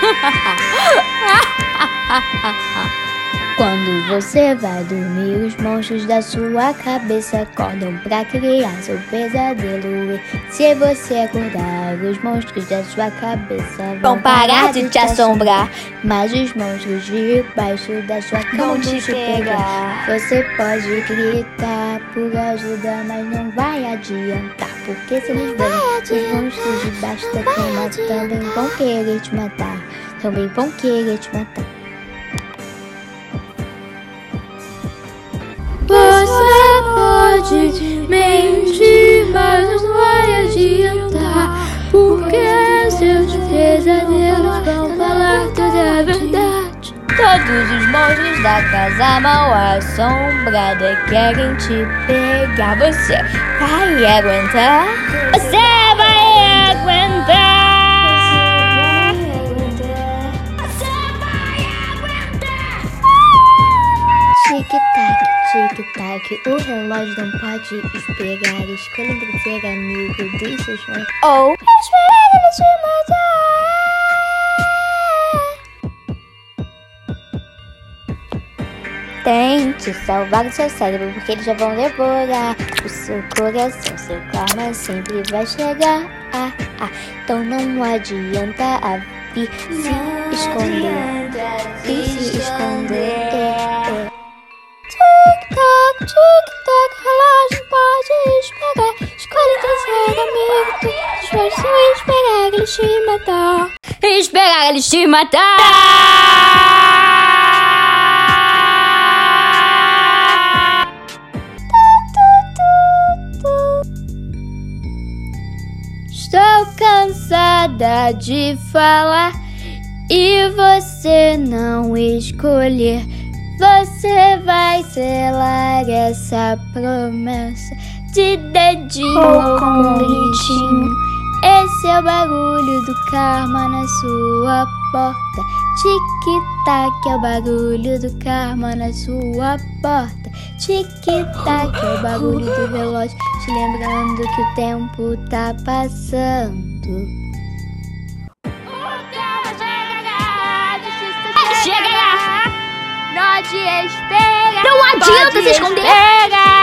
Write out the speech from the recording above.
Quando você vai dormir, os monstros da sua cabeça acordam pra criar seu pesadelo. E se você acordar, os monstros da sua cabeça vão parar de te assombrar. Mas os monstros debaixo da sua cama vão te pegar. Você pode gritar por ajuda, mas não vai adiantar. Porque se eles verem os monstros debaixo da cama também vão querer te matar. Também vão querer te matar. Você pode mentir, mas não vai adiantar. Porque seus pesadelos vão falar toda a verdade. Todos os monstros da casa mal assombrada querem te pegar. Você vai aguentar? Você Tic-tac, tic-tac, o relógio não pode esperar. Escolha entre ser amigo dos seus sonhos ou esperar ele te matar. Tente salvar o seu cérebro, porque eles já vão devorar o seu coração. Seu karma sempre vai chegar. Ah, ah. Então não adianta a se esconder. E e esperar ele te matar. Esperar ele te matar. Estou cansada de falar e você não escolher. Você vai selar essa promessa de dedinho com gritinho. Esse é o barulho do karma na sua porta. Tic-tac é o barulho do karma na sua porta. Tic-tac é o barulho do relógio, te lembrando que o tempo tá passando. Chega esperar. Não adianta se esconder. esperar.